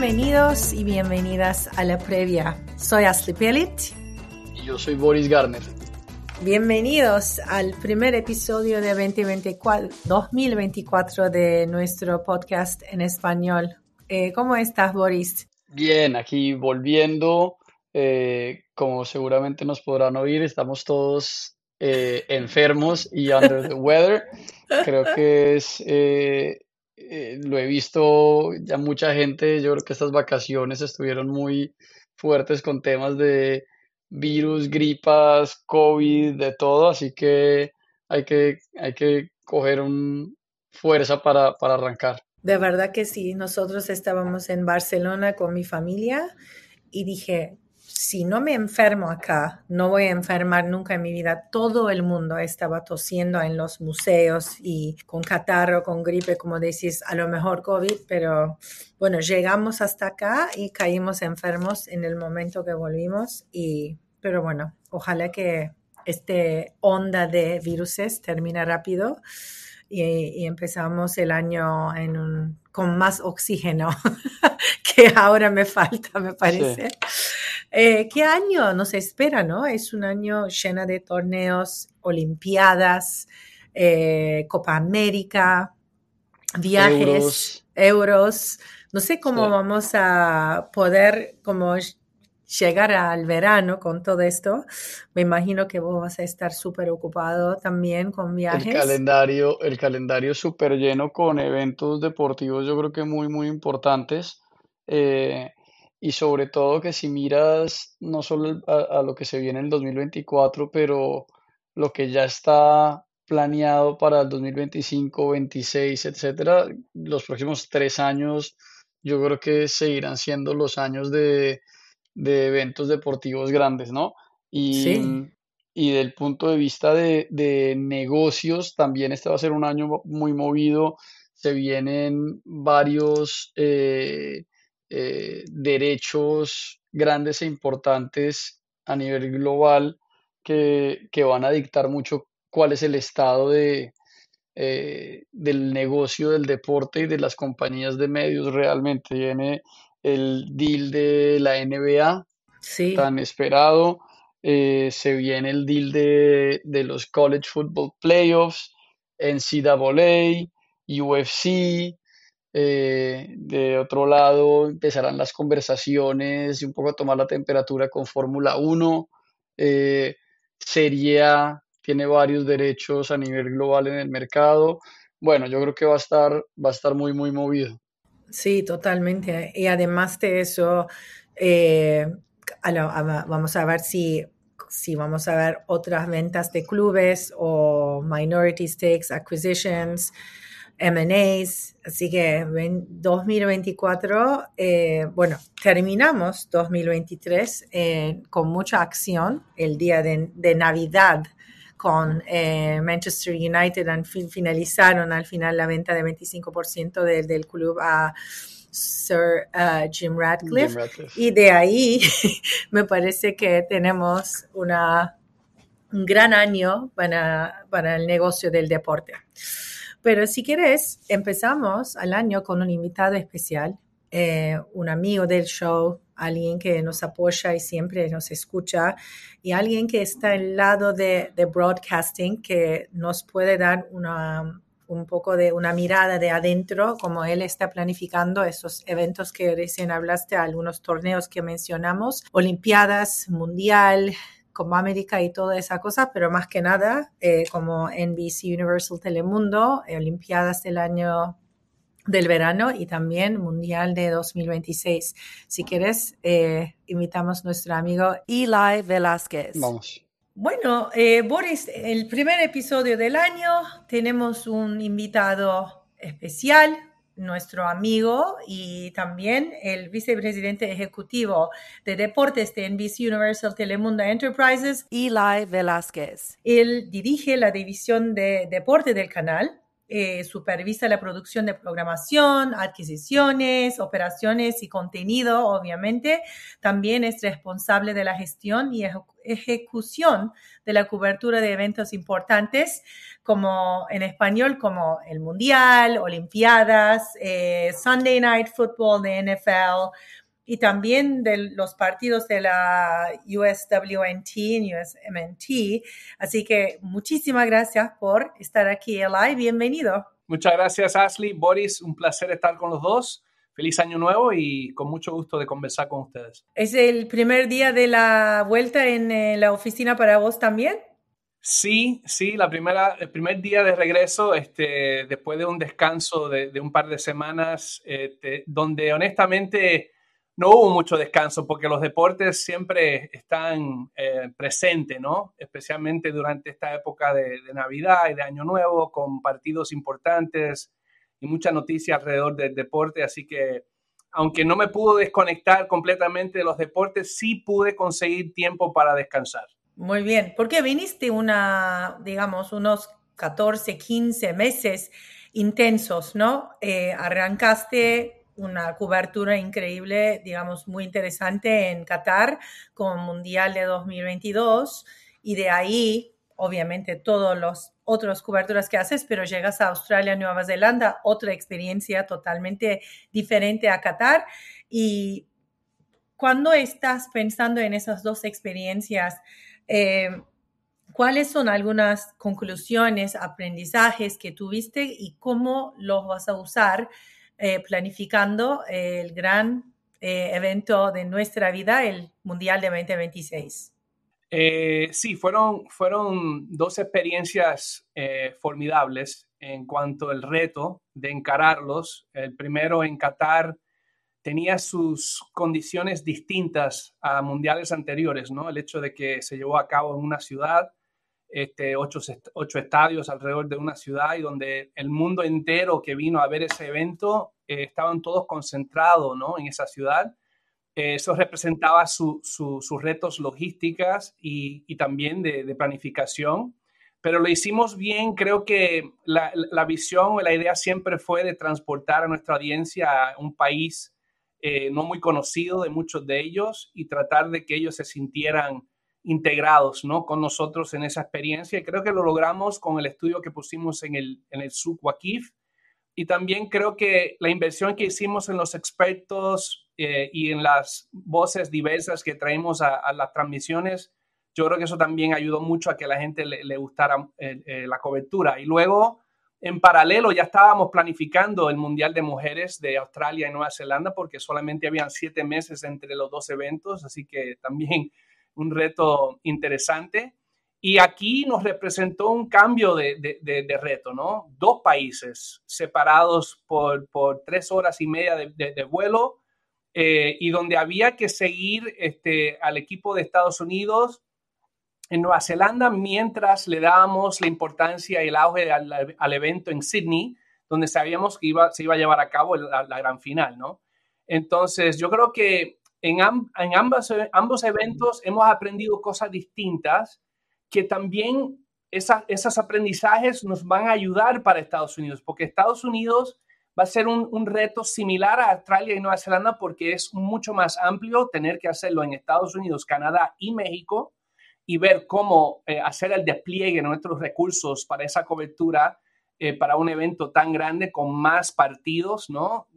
Bienvenidos y bienvenidas a la previa. Soy Ashley Pellit. Y yo soy Boris Garner. Bienvenidos al primer episodio de 2024, 2024 de nuestro podcast en español. Eh, ¿Cómo estás, Boris? Bien, aquí volviendo. Eh, como seguramente nos podrán oír, estamos todos eh, enfermos y under the weather. Creo que es eh, lo he visto ya mucha gente, yo creo que estas vacaciones estuvieron muy fuertes con temas de virus, gripas, COVID, de todo, así que hay que, hay que coger un fuerza para, para arrancar. De verdad que sí, nosotros estábamos en Barcelona con mi familia y dije, si no me enfermo acá, no voy a enfermar nunca en mi vida. Todo el mundo estaba tosiendo en los museos y con catarro, con gripe, como decís, a lo mejor COVID, pero bueno, llegamos hasta acá y caímos enfermos en el momento que volvimos. Y, pero bueno, ojalá que este onda de viruses termine rápido y, y empezamos el año en un, con más oxígeno que ahora me falta, me parece. Sí. Eh, ¿Qué año nos espera, no? Es un año lleno de torneos, olimpiadas, eh, Copa América, viajes, euros. euros. No sé cómo sí. vamos a poder como llegar al verano con todo esto. Me imagino que vos vas a estar súper ocupado también con viajes. El calendario, el calendario súper lleno con eventos deportivos, yo creo que muy, muy importantes. Eh, y sobre todo que si miras no solo a, a, lo que se viene en el 2024, pero lo que ya está planeado para el 2025, 26, etcétera, los próximos tres años yo creo que seguirán siendo los años de, de eventos deportivos grandes, ¿no? Y, sí. y del punto de vista de, de negocios, también este va a ser un año muy movido, se vienen varios... Eh, eh, derechos grandes e importantes a nivel global que, que, van a dictar mucho cuál es el estado de, eh, del negocio del deporte y de las compañías de medios realmente. Viene el deal de la NBA, sí. tan esperado. Eh, se viene el deal de, de los College Football Playoffs, NCAA, UFC, eh, de otro lado, empezarán las conversaciones y un poco a tomar la temperatura con Fórmula 1. Eh, Serie A tiene varios derechos a nivel global en el mercado. Bueno, yo creo que va a estar, va a estar muy, muy movido. Sí, totalmente. Y además de eso, eh, vamos a ver si, si vamos a ver otras ventas de clubes o minority stakes, acquisitions. M&As, así que 2024, eh, bueno, terminamos 2023 eh, con mucha acción el día de, de Navidad con eh, Manchester United, han finalizaron al final la venta de 25% de, del club a Sir uh, Jim, Radcliffe, Jim Radcliffe y de ahí me parece que tenemos una, un gran año para, para el negocio del deporte. Pero si quieres, empezamos al año con un invitado especial, eh, un amigo del show, alguien que nos apoya y siempre nos escucha, y alguien que está al lado de, de broadcasting, que nos puede dar una, un poco de una mirada de adentro, como él está planificando esos eventos que recién hablaste, algunos torneos que mencionamos, Olimpiadas, Mundial, como América y toda esa cosa, pero más que nada, eh, como NBC Universal Telemundo, Olimpiadas del año del verano y también Mundial de 2026. Si quieres, eh, invitamos a nuestro amigo Eli Velázquez. Vamos. Bueno, eh, Boris, el primer episodio del año tenemos un invitado especial, nuestro amigo y también el vicepresidente ejecutivo de deportes de NBC Universal Telemundo Enterprises, Eli Velázquez. Él dirige la división de deporte del canal eh, supervisa la producción de programación, adquisiciones, operaciones y contenido, obviamente. También es responsable de la gestión y ejecución de la cobertura de eventos importantes, como en español, como el Mundial, Olimpiadas, eh, Sunday Night Football de NFL, y también de los partidos de la USWNT y USMNT. Así que muchísimas gracias por estar aquí, Eli. Bienvenido. Muchas gracias, Ashley. Boris, un placer estar con los dos. Feliz año nuevo y con mucho gusto de conversar con ustedes. ¿Es el primer día de la vuelta en eh, la oficina para vos también? Sí, sí, la primera, el primer día de regreso, este, después de un descanso de, un par de semanas, este, donde honestamente no hubo mucho descanso porque los deportes siempre están eh, presentes, ¿no? Especialmente durante esta época de, Navidad y de Año Nuevo, con partidos importantes y mucha noticia alrededor del deporte. Así que, aunque no me pudo desconectar completamente de los deportes, sí pude conseguir tiempo para descansar. Muy bien, porque viniste una, digamos, unos 14, 15 meses intensos, ¿no? Eh, arrancaste una cobertura increíble, digamos, muy interesante en Qatar con Mundial de 2022 y de ahí, obviamente, todos los otras coberturas que haces, pero llegas a Australia, Nueva Zelanda, otra experiencia totalmente diferente a Qatar. Y cuando estás pensando en esas dos experiencias, eh, ¿cuáles son algunas conclusiones, aprendizajes que tuviste y cómo los vas a usar eh, planificando el gran eh, evento de nuestra vida, el Mundial de 2026. Eh, sí, fueron, fueron dos experiencias formidables en cuanto al reto de encararlos. El primero en Qatar tenía sus condiciones distintas a mundiales anteriores, ¿no? El hecho de que se llevó a cabo en una ciudad, este, ocho, ocho, estadios alrededor de una ciudad y donde el mundo entero que vino a ver ese evento eh, estaban todos concentrados ¿no? en esa ciudad. Eh, eso representaba sus retos logísticas y, y también de, de, planificación, pero lo hicimos bien. Creo que la, la visión o la idea siempre fue de transportar a nuestra audiencia a un país eh, no muy conocido de muchos de ellos y tratar de que ellos se sintieran integrados ¿no? con nosotros en esa experiencia. Y creo que lo logramos con el estudio que pusimos en el, en el. Y también creo que la inversión que hicimos en los expertos eh, y en las voces diversas que traemos a, las transmisiones, yo creo que eso también ayudó mucho a que la gente le, gustara eh, eh, la cobertura. Y luego, en paralelo, ya estábamos planificando el Mundial de Mujeres de Australia y Nueva Zelanda porque solamente habían siete meses entre los dos eventos, así que también un reto interesante. Y aquí nos representó un cambio de, reto, ¿no? Dos países separados por, tres horas y media de, vuelo eh, y donde había que seguir este, al equipo de Estados Unidos en Nueva Zelanda mientras le dábamos la importancia y el auge al, evento en Sydney, donde sabíamos que iba, se iba a llevar a cabo la, la gran final, ¿no? Entonces, yo creo que en, ambos, ambos eventos hemos aprendido cosas distintas que también esos aprendizajes nos van a ayudar para Estados Unidos, porque Estados Unidos va a ser un, reto similar a Australia y Nueva Zelanda porque es mucho más amplio tener que hacerlo en Estados Unidos, Canadá y México y ver cómo eh, hacer el despliegue de nuestros recursos para esa cobertura eh, para un evento tan grande con más partidos, ¿no?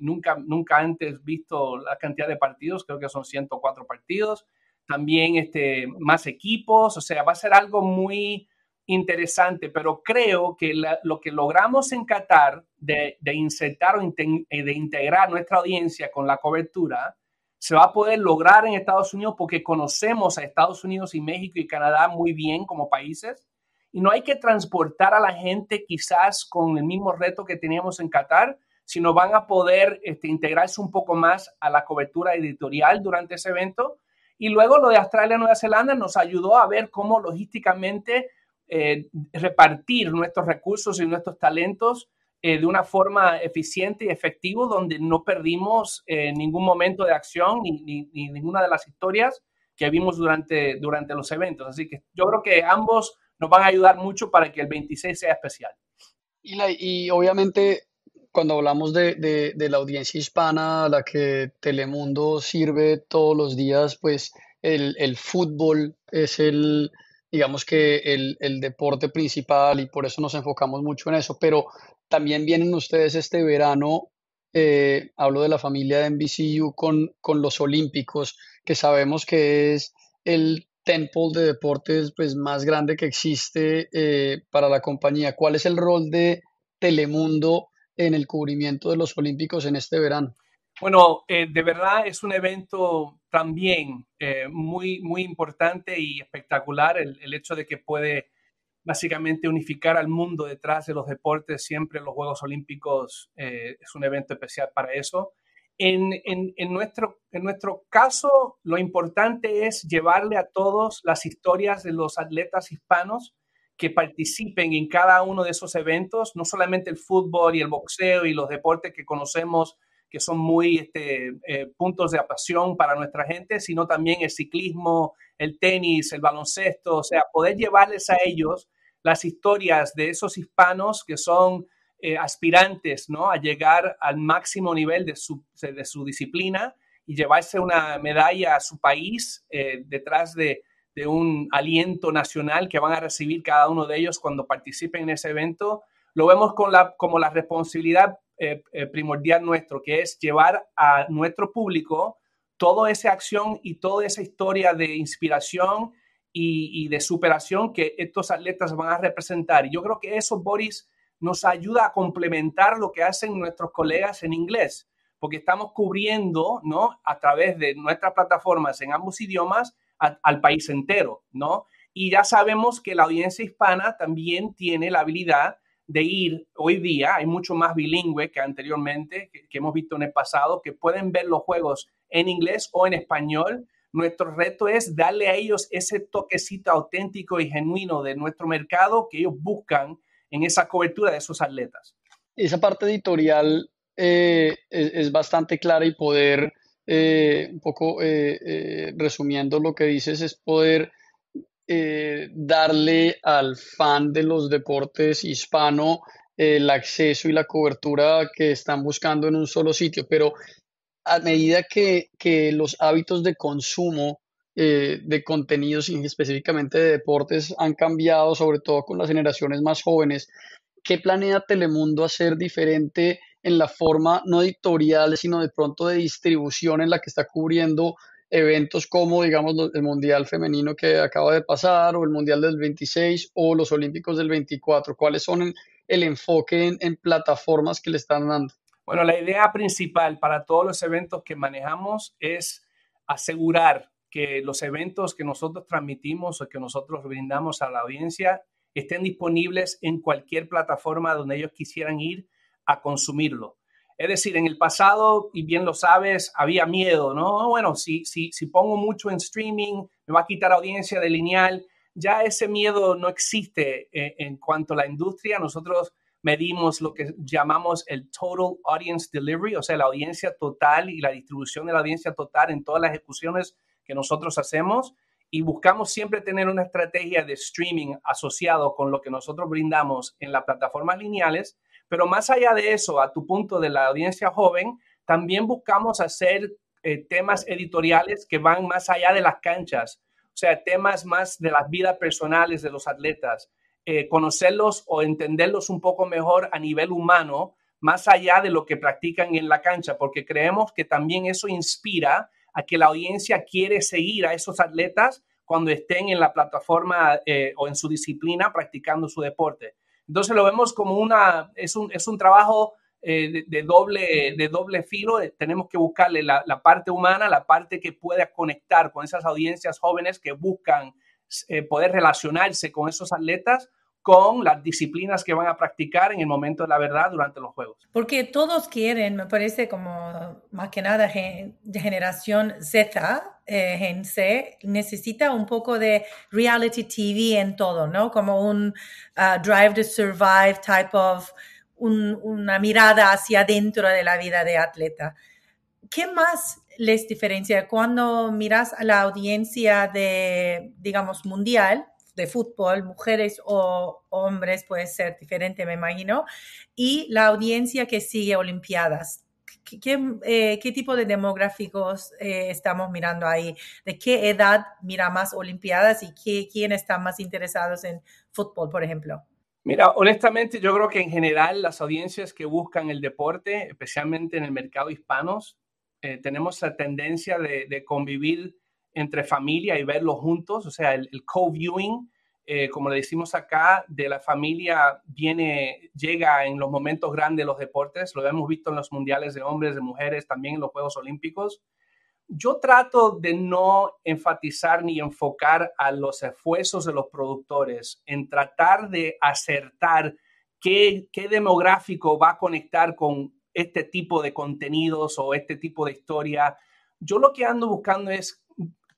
nunca, nunca antes visto la cantidad de partidos, creo que son 104 partidos. También este, más equipos, o sea, va a ser algo muy interesante, pero creo que lo que logramos en Qatar de, de insertar o eh, de integrar nuestra audiencia con la cobertura, se va a poder lograr en Estados Unidos porque conocemos a Estados Unidos y México y Canadá muy bien como países y no hay que transportar a la gente quizás con el mismo reto que teníamos en Qatar, sino van a poder este, integrarse un poco más a la cobertura editorial durante ese evento. Y luego lo de Australia Nueva Zelanda nos ayudó a ver cómo logísticamente eh, repartir nuestros recursos y nuestros talentos eh, de una forma eficiente y efectiva, donde no perdimos eh, ningún momento de acción ni, ninguna de las historias que vimos durante, durante los eventos. Así que yo creo que ambos nos van a ayudar mucho para que el 26 sea especial. Y, obviamente, cuando hablamos de, de, la audiencia hispana a la que Telemundo sirve todos los días, pues el, el fútbol es el, digamos que el, el, deporte principal y por eso nos enfocamos mucho en eso, pero también vienen ustedes este verano, eh, hablo de la familia de NBCU con, con los Olímpicos, que sabemos que es el temple de deportes pues, más grande que existe eh, para la compañía. ¿Cuál es el rol de Telemundo en el cubrimiento de los Olímpicos en este verano? Bueno, eh, de verdad es un evento también eh, muy, muy importante y espectacular el, hecho de que puede básicamente unificar al mundo detrás de los deportes. Siempre los Juegos Olímpicos eh, es un evento especial para eso. En, en, nuestro, en nuestro caso, lo importante es llevarle a todos las historias de los atletas hispanos que participen en cada uno de esos eventos, no solamente el fútbol y el boxeo y los deportes que conocemos que son muy este, eh, puntos de pasión para nuestra gente, sino también el ciclismo, el tenis, el baloncesto, o sea, poder llevarles a ellos las historias de esos hispanos que son eh, aspirantes ¿no? a llegar al máximo nivel de su, de su, disciplina y llevarse una medalla a su país eh, detrás de, de, un aliento nacional que van a recibir cada uno de ellos cuando participen en ese evento. Lo vemos con la, como la responsabilidad eh, primordial nuestro, que es llevar a nuestro público toda esa acción y toda esa historia de inspiración y, de superación que estos atletas van a representar. Y yo creo que eso, Boris, nos ayuda a complementar lo que hacen nuestros colegas en inglés, porque estamos cubriendo, ¿no? A través de nuestras plataformas en ambos idiomas al país entero, ¿no? Y ya sabemos que la audiencia hispana también tiene la habilidad de ir hoy día, hay mucho más bilingüe que anteriormente, que, hemos visto en el pasado, que pueden ver los juegos en inglés o en español. Nuestro reto es darle a ellos ese toquecito auténtico y genuino de nuestro mercado que ellos buscan en esa cobertura de esos atletas. Esa parte editorial eh, es, bastante clara y poder, eh, un poco eh, resumiendo lo que dices, es poder darle al fan de los deportes hispano el acceso y la cobertura que están buscando en un solo sitio, pero a medida que, los hábitos de consumo eh, de contenidos y específicamente de deportes han cambiado, sobre todo con las generaciones más jóvenes, ¿qué planea Telemundo hacer diferente en la forma no editorial, sino de pronto de distribución en la que está cubriendo eventos como, digamos, el Mundial Femenino que acaba de pasar, o el Mundial del 26, o los Olímpicos del 24? ¿Cuáles son el, enfoque en, plataformas que le están dando? Bueno, la idea principal para todos los eventos que manejamos es asegurar que los eventos que nosotros transmitimos o que nosotros brindamos a la audiencia estén disponibles en cualquier plataforma donde ellos quisieran ir a consumirlo. Es decir, en el pasado, y bien lo sabes, había miedo, ¿no? Bueno, si, si, si pongo mucho en streaming, me va a quitar audiencia de lineal. Ya ese miedo no existe eh, en, cuanto a la industria. Nosotros medimos lo que llamamos el Total Audience Delivery, o sea, la audiencia total y la distribución de la audiencia total en todas las ejecuciones nosotros hacemos y buscamos siempre tener una estrategia de streaming asociado con lo que nosotros brindamos en las plataformas lineales pero más allá de eso, a tu punto de la audiencia joven, también buscamos hacer eh, temas editoriales que van más allá de las canchas, o sea, temas más de las vidas personales de los atletas. eh, conocerlos o entenderlos un poco mejor a nivel humano, más allá de lo que practican en la cancha, porque creemos que también eso inspira a que la audiencia quiere seguir a esos atletas cuando estén en la plataforma eh, o en su disciplina practicando su deporte. Entonces lo vemos como una, es un, es un trabajo eh, de, doble, de doble filo. Tenemos que buscarle la, parte humana, la parte que pueda conectar con esas audiencias jóvenes que buscan eh, poder relacionarse con esos atletas con las disciplinas que van a practicar en el momento de la verdad durante los Juegos. Porque todos quieren, me parece como más que nada de generación Z, eh, C, necesita un poco de reality TV en todo, ¿no? Como un uh, Drive to Survive type of, una mirada hacia adentro de la vida de atleta. ¿Qué más les diferencia cuando miras a la audiencia de, digamos, mundial, de fútbol, mujeres o hombres, puede ser diferente, me imagino, y la audiencia que sigue Olimpiadas. ¿Qué, eh, tipo de demográficos eh, estamos mirando ahí? ¿De qué edad mira más Olimpiadas y qué, quién están más interesados en fútbol, por ejemplo? Mira, honestamente yo creo que en general las audiencias que buscan el deporte, especialmente en el mercado hispanos, eh, tenemos la tendencia de, convivir entre familia y verlo juntos, o sea, el, co-viewing, eh, como le decimos acá, de la familia viene, llega en los momentos grandes de los deportes, lo hemos visto en los mundiales de hombres, de mujeres, también en los Juegos Olímpicos. Yo trato de no enfatizar ni enfocar a los esfuerzos de los productores en tratar de acertar qué, qué demográfico va a conectar con este tipo de contenidos o este tipo de historia. Yo lo que ando buscando es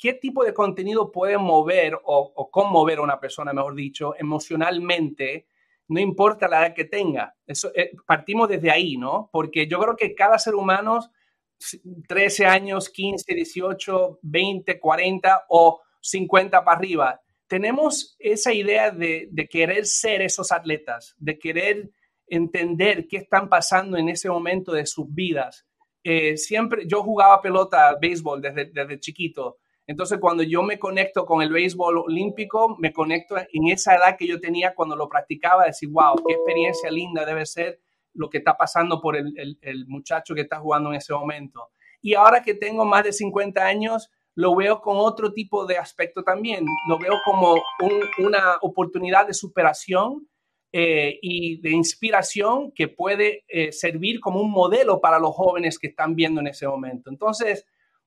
qué tipo de contenido puede mover o, conmover a una persona, mejor dicho, emocionalmente, no importa la edad que tenga. Eso, eh, partimos desde ahí, ¿no? Porque yo creo que cada ser humano, 13 años, 15, 18, 20, 40 o 50 para arriba, tenemos esa idea de, de querer ser esos atletas, de querer entender qué están pasando en ese momento de sus vidas. Eh, siempre, yo jugaba pelota, béisbol desde, desde chiquito. Entonces, cuando yo me conecto con el béisbol olímpico, me conecto en esa edad que yo tenía cuando lo practicaba, decir, wow, qué experiencia linda debe ser lo que está pasando por el, el, muchacho que está jugando en ese momento. Y ahora que tengo más de 50 años, lo veo con otro tipo de aspecto también. Lo veo como una oportunidad de superación eh, y de inspiración que puede eh, servir como un modelo para los jóvenes que están viendo en ese momento. Entonces,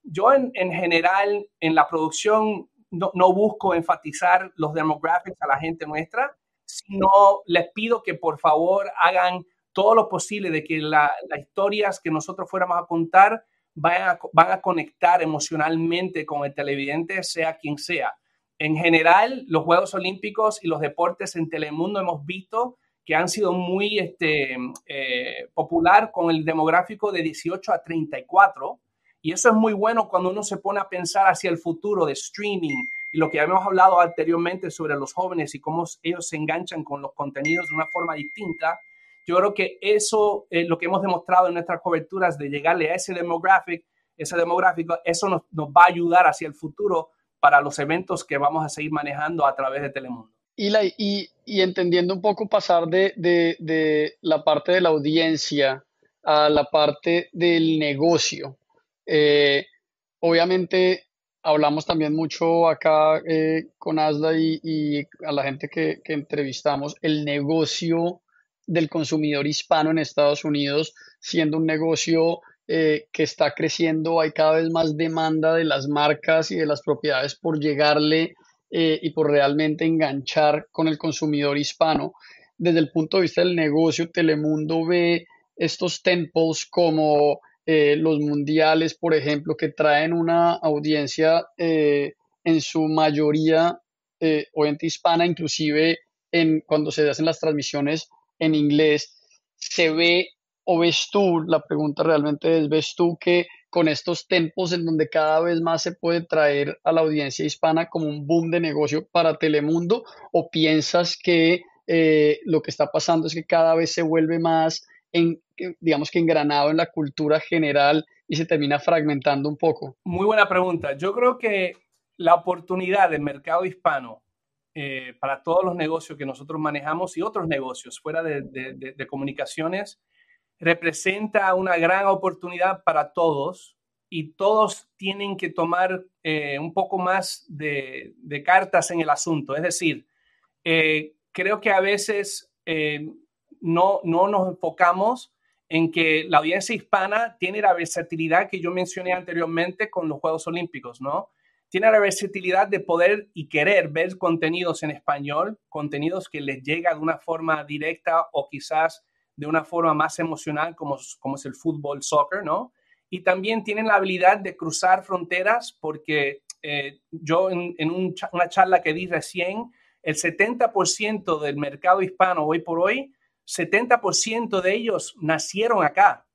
yo en, general en la producción no, busco enfatizar los demographics a la gente nuestra, sino les pido que por favor hagan todo lo posible de que las historias que nosotros fuéramos a contar van a, van a conectar emocionalmente con el televidente, sea quien sea en general, los Juegos Olímpicos y los deportes en Telemundo hemos visto que han sido muy este, eh, popular con el demográfico de 18 a 34. Y eso es muy bueno cuando uno se pone a pensar hacia el futuro de streaming y lo que habíamos hablado anteriormente sobre los jóvenes y cómo ellos se enganchan con los contenidos de una forma distinta. Yo creo que eso es lo que hemos demostrado en nuestras coberturas de llegarle a ese demográfico, ese demográfico, eso nos, va a ayudar hacia el futuro para los eventos que vamos a seguir manejando a través de Telemundo. Y, la, y, y entendiendo un poco pasar de, de, la parte de la audiencia a la parte del negocio. Eh, obviamente hablamos también mucho acá eh, con Asda y, a la gente que, entrevistamos, el negocio del consumidor hispano en Estados Unidos siendo un negocio eh, que está creciendo, hay cada vez más demanda de las marcas y de las propiedades por llegarle y por realmente enganchar con el consumidor hispano. Desde el punto de vista del negocio, Telemundo ve estos tempos como eh, los mundiales, por ejemplo, que traen una audiencia en su mayoría oyente hispana, inclusive en, cuando se hacen las transmisiones en inglés, se ve ¿O ves tú, la pregunta realmente es, ves tú que con estos tempos en donde cada vez más se puede traer a la audiencia hispana como un boom de negocio para Telemundo? ¿O piensas que eh, lo que está pasando es que cada vez se vuelve más, en, digamos que engranado en la cultura general y se termina fragmentando un poco? Muy buena pregunta. Yo creo que la oportunidad del mercado hispano eh, para todos los negocios que nosotros manejamos y otros negocios fuera de, comunicaciones, representa una gran oportunidad para todos y todos tienen que tomar eh, un poco más de, cartas en el asunto. Es decir, eh, creo que a veces no, no nos enfocamos en que la audiencia hispana tiene la versatilidad que yo mencioné anteriormente con los Juegos Olímpicos, ¿no? Tiene la versatilidad de poder y querer ver contenidos en español, contenidos que les llega de una forma directa o quizás de una forma más emocional como, como es el fútbol, soccer, ¿no? Y también tienen la habilidad de cruzar fronteras porque eh, yo en, una charla que di recién, el 70% del mercado hispano hoy por hoy 70% de ellos nacieron acá.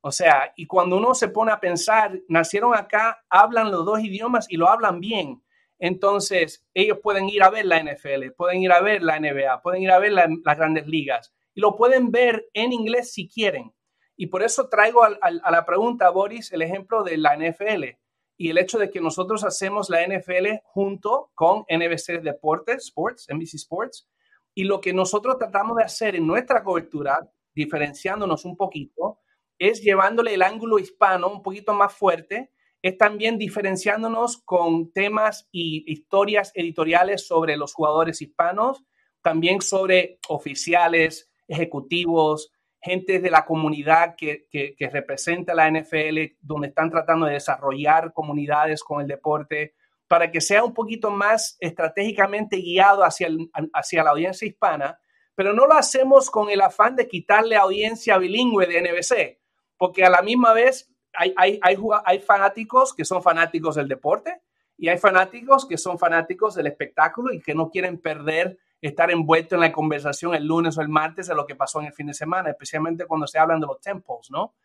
O sea, y cuando uno se pone a pensar, nacieron acá, hablan los dos idiomas y lo hablan bien. Entonces, ellos pueden ir a ver la NFL, pueden ir a ver la NBA, pueden ir a ver las grandes ligas y lo pueden ver en inglés si quieren. Y por eso traigo a, a la pregunta, Boris, el ejemplo de la NFL y el hecho de que nosotros hacemos la NFL junto con NBC Deportes, Sports, NBC Sports, y lo que nosotros tratamos de hacer en nuestra cobertura, diferenciándonos un poquito, es llevándole el ángulo hispano un poquito más fuerte, es también diferenciándonos con temas y historias editoriales sobre los jugadores hispanos, también sobre oficiales, ejecutivos, gente de la comunidad que, que, que representa la NFL, donde están tratando de desarrollar comunidades con el deporte, para que sea un poquito más estratégicamente guiado hacia, hacia la audiencia hispana, pero no lo hacemos con el afán de quitarle audiencia bilingüe de NBC, porque a la misma vez hay, hay, hay, hay fanáticos que son fanáticos del deporte y hay fanáticos que son fanáticos del espectáculo y que no quieren perder estar envuelto en la conversación el lunes o el martes de lo que pasó en el fin de semana, especialmente cuando se hablan de los tempos, ¿no?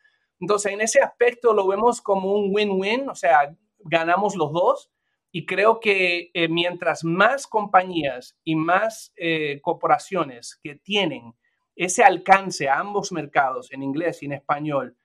Entonces, en ese aspecto lo vemos como un win-win, o sea, ganamos los dos y creo que eh, mientras más compañías y más eh, corporaciones que tienen ese alcance a ambos mercados, en inglés y en español,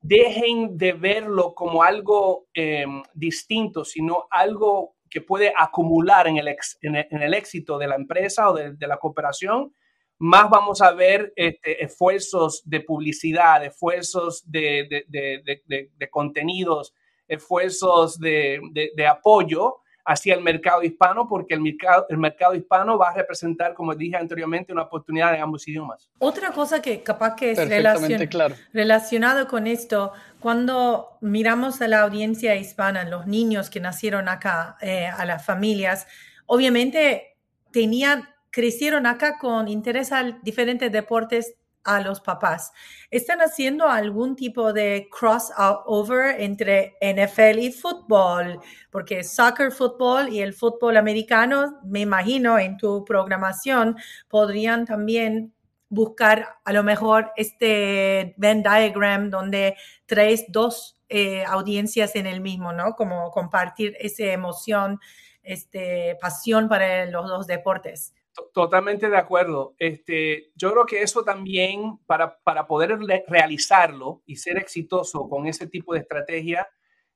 dejen de verlo como algo em, distinto, sino algo que puede acumular en el, en el, éxito de la empresa o de, la cooperación, más vamos a ver este, esfuerzos de publicidad, esfuerzos de, de contenidos, esfuerzos de, apoyo hacia el mercado hispano, porque el mercado, el mercado hispano va a representar, como dije anteriormente, una oportunidad en ambos idiomas. Otra cosa que capaz que es relacion, claro. relacionado con esto, cuando miramos a la audiencia hispana, los niños que nacieron acá, eh, a las familias, obviamente tenían, crecieron acá con interés a diferentes deportes a los papás. ¿Están haciendo algún tipo de crossover entre NFL y fútbol? Porque soccer, fútbol y el fútbol americano, me imagino, en tu programación podrían también buscar a lo mejor este Venn diagram donde traes dos eh, audiencias en el mismo, ¿no? Como compartir esa emoción, este, pasión para los dos deportes. Totalmente de acuerdo. Este, yo creo que eso también, para, para poder realizarlo y ser exitoso con ese tipo de estrategia,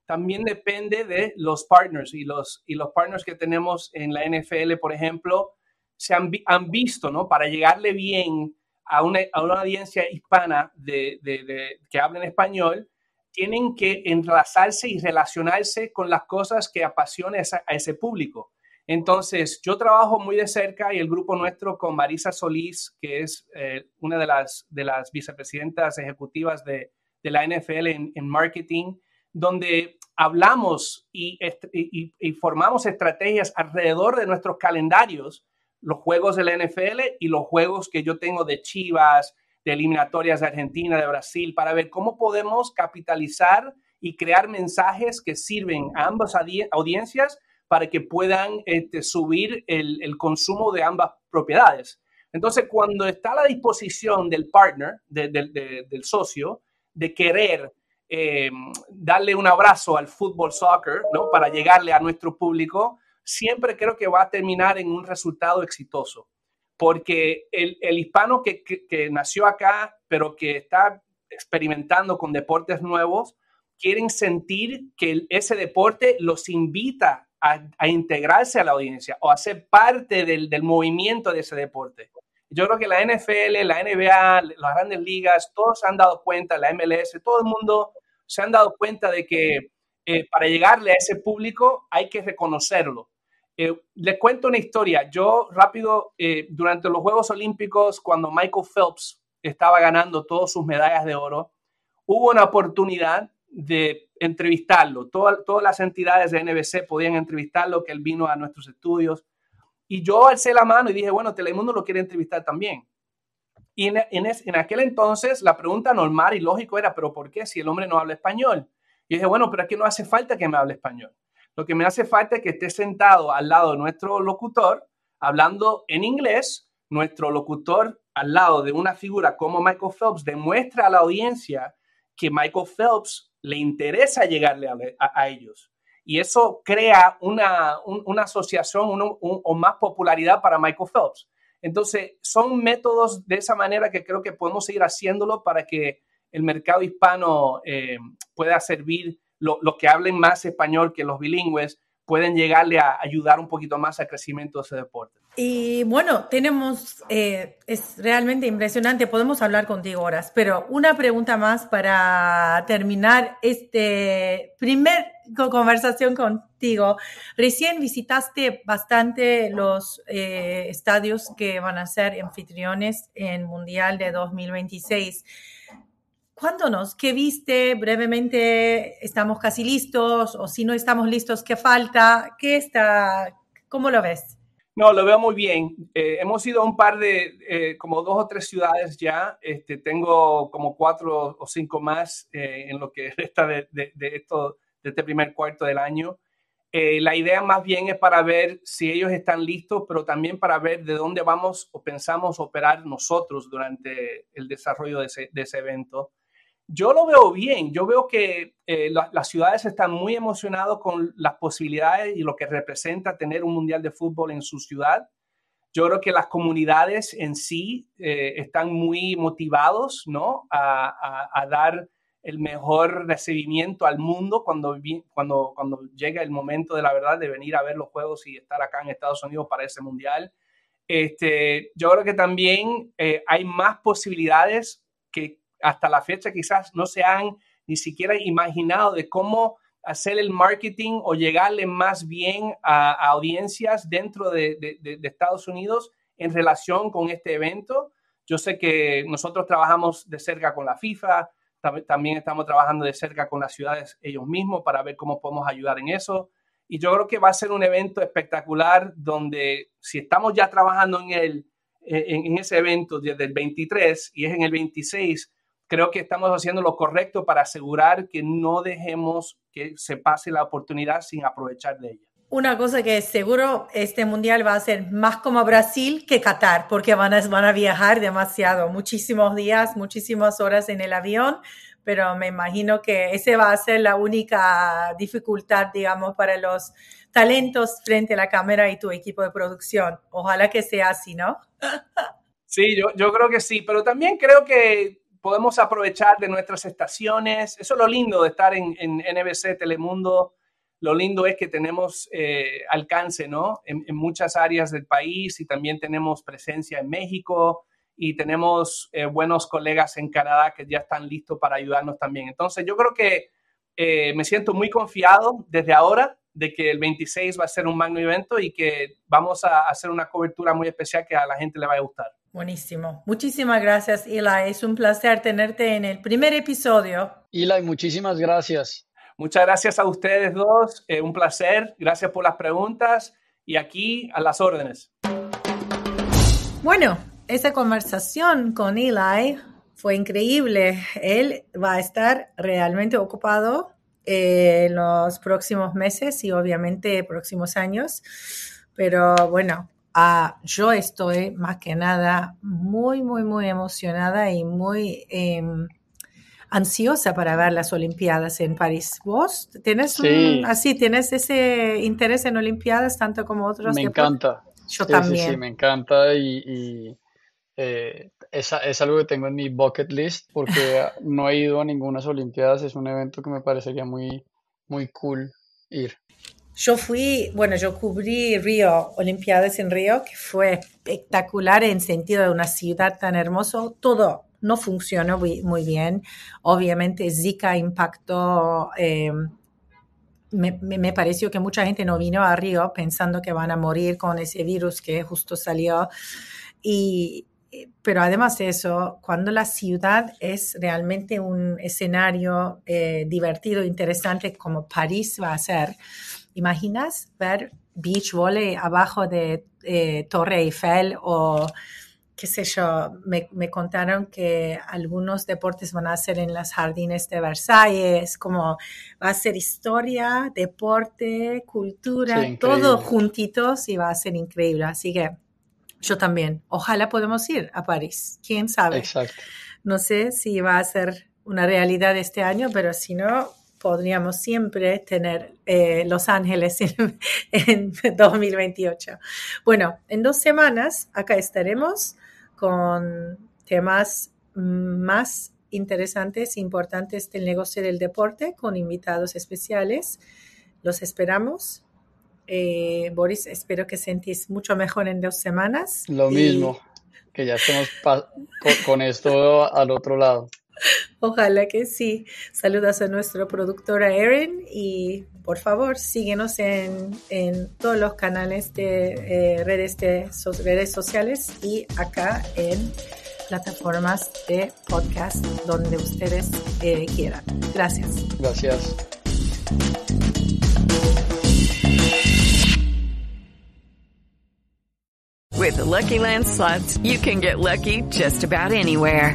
también depende de los partners y los, y los partners que tenemos en la NFL, por ejemplo, se han, han visto, ¿no? Para llegarle bien a una, a una audiencia hispana de, de, que habla en español, tienen que enlazarse y relacionarse con las cosas que apasionan a ese público. Entonces, yo trabajo muy de cerca y el grupo nuestro con Marisa Solís, que es eh, una de las, de las vicepresidentas ejecutivas de, de la NFL en, marketing, donde hablamos y, y, formamos estrategias alrededor de nuestros calendarios, los juegos de la NFL y los juegos que yo tengo de Chivas, de eliminatorias de Argentina, de Brasil, para ver cómo podemos capitalizar y crear mensajes que sirven a ambas audiencias para que puedan este, subir el, consumo de ambas propiedades. Entonces, cuando está a la disposición del partner, del socio, de querer eh, darle un abrazo al fútbol soccer, ¿no? Para llegarle a nuestro público, siempre creo que va a terminar en un resultado exitoso. Porque el, hispano que, que, nació acá, pero que está experimentando con deportes nuevos, quieren sentir que ese deporte los invita a, integrarse a la audiencia o a ser parte del, del, movimiento de ese deporte. Yo creo que la NFL, la NBA, las grandes ligas, todos se han dado cuenta, la MLS, todo el mundo se han dado cuenta de que eh, para llegarle a ese público hay que reconocerlo. Eh, les cuento una historia. Yo rápido, eh, durante los Juegos Olímpicos, cuando Michael Phelps estaba ganando todas sus medallas de oro, hubo una oportunidad de entrevistarlo. Todas, todas las entidades de NBC podían entrevistarlo, que él vino a nuestros estudios. Y yo alcé la mano y dije, bueno, Telemundo lo quiere entrevistar también. Y en, en, aquel entonces la pregunta normal y lógico era, pero ¿por qué si el hombre no habla español? Y dije, bueno, pero aquí no hace falta que me hable español. Lo que me hace falta es que esté sentado al lado de nuestro locutor, hablando en inglés, nuestro locutor al lado de una figura como Michael Phelps demuestra a la audiencia que Michael Phelps le interesa llegarle a, ellos. Y eso crea una, una asociación o más popularidad para Michael Phelps. Entonces, son métodos de esa manera que creo que podemos seguir haciéndolo para que el mercado hispano eh, pueda servir los lo que hablen más español que los bilingües pueden llegarle a ayudar un poquito más al crecimiento de ese deporte. Y bueno, tenemos, eh, es realmente impresionante, podemos hablar contigo horas, pero una pregunta más para terminar este primer conversación contigo. Recién visitaste bastante los eh, estadios que van a ser anfitriones en Mundial de 2026. Cuéntanos, ¿qué viste brevemente? ¿Estamos casi listos? ¿O si no estamos listos, qué falta? ¿Qué está? ¿Cómo lo ves? No, lo veo muy bien. Eh, hemos ido a un par de, eh, como dos o tres ciudades ya. Este, tengo como cuatro o cinco más eh, en lo que resta de, de, esto, de este primer cuarto del año. la idea más bien es para ver si ellos están listos, pero también para ver de dónde vamos o pensamos operar nosotros durante el desarrollo de ese, de ese evento. Yo lo veo bien, yo veo que eh, las ciudades están muy emocionadas con las posibilidades y lo que representa tener un mundial de fútbol en su ciudad. Yo creo que las comunidades en sí eh, están muy motivados ¿no? a, dar el mejor recibimiento al mundo cuando, cuando, cuando llega el momento de la verdad de venir a ver los juegos y estar acá en Estados Unidos para ese mundial. Este, yo creo que también eh, hay más posibilidades hasta la fecha quizás no se han ni siquiera imaginado de cómo hacer el marketing o llegarle más bien a, audiencias dentro de, Estados Unidos en relación con este evento. Yo sé que nosotros trabajamos de cerca con la FIFA, también estamos trabajando de cerca con las ciudades ellos mismos para ver cómo podemos ayudar en eso. Y yo creo que va a ser un evento espectacular donde si estamos ya trabajando en, el, en, en ese evento desde el 23 y es en el 26, creo que estamos haciendo lo correcto para asegurar que no dejemos que se pase la oportunidad sin aprovechar de ella. Una cosa que seguro este mundial va a ser más como Brasil que Qatar, porque van a, van a viajar demasiado, muchísimos días, muchísimas horas en el avión, pero me imagino que ese va a ser la única dificultad, digamos, para los talentos frente a la cámara y tu equipo de producción. Ojalá que sea así, ¿no? Sí, yo, yo creo que sí, pero también creo que podemos aprovechar de nuestras estaciones. Eso es lo lindo de estar en, NBC Telemundo. Lo lindo es que tenemos eh, alcance, ¿no? En, muchas áreas del país y también tenemos presencia en México y tenemos eh, buenos colegas en Canadá que ya están listos para ayudarnos también. Entonces, yo creo que eh, me siento muy confiado desde ahora de que el 26 va a ser un magno evento y que vamos a hacer una cobertura muy especial que a la gente le va a gustar. Buenísimo. Muchísimas gracias, Eli. Es un placer tenerte en el primer episodio. Eli, muchísimas gracias. Muchas gracias a ustedes dos. Eh, un placer. Gracias por las preguntas. Y aquí a las órdenes. Bueno, esa conversación con Eli fue increíble. Él va a estar realmente ocupado eh, en los próximos meses y obviamente próximos años. Pero bueno, yo estoy más que nada muy, muy, muy emocionada y muy em, ansiosa para ver las Olimpiadas en París. ¿Vos tenés así, tienes ese interés en Olimpiadas tanto como otros? Me encanta. Yo también. Sí, me encanta y, eh, es, es, algo que tengo en mi bucket list porque no he ido a ninguna Olimpiadas. Es un evento que me parecería muy, muy cool ir. Yo fui, bueno, yo cubrí Río, Olimpiadas en Río, que fue espectacular en sentido de una ciudad tan hermosa. Todo no funcionó muy, bien. Obviamente Zika impactó, eh, me, me, pareció que mucha gente no vino a Río pensando que van a morir con ese virus que justo salió. Y, pero además de eso, cuando la ciudad es realmente un escenario eh, divertido, interesante como París va a ser, ¿imaginas ver beach volley abajo de eh, Torre Eiffel o qué sé yo, me, me, contaron que algunos deportes van a ser en los jardines de Versalles, como va a ser historia, deporte, cultura, todo juntitos y va a ser increíble. Así que yo también. Ojalá podamos ir a París. ¿Quién sabe? Exacto. No sé si va a ser una realidad este año, pero si no, podríamos siempre tener eh, Los Ángeles en, en 2028. Bueno, en dos semanas acá estaremos con temas más interesantes e importantes del negocio del deporte con invitados especiales. Los esperamos eh, Boris, espero que sentís mucho mejor en dos semanas. Lo mismo, que ya estemos con, esto al otro lado. Ojalá que sí. Saludos a nuestro productora Erin y por favor síguenos en, todos los canales de eh, redes, de redes sociales y acá en plataformas de podcast donde ustedes eh, quieran. Gracias. Gracias. With the Lucky Land slots, you can get lucky just about anywhere.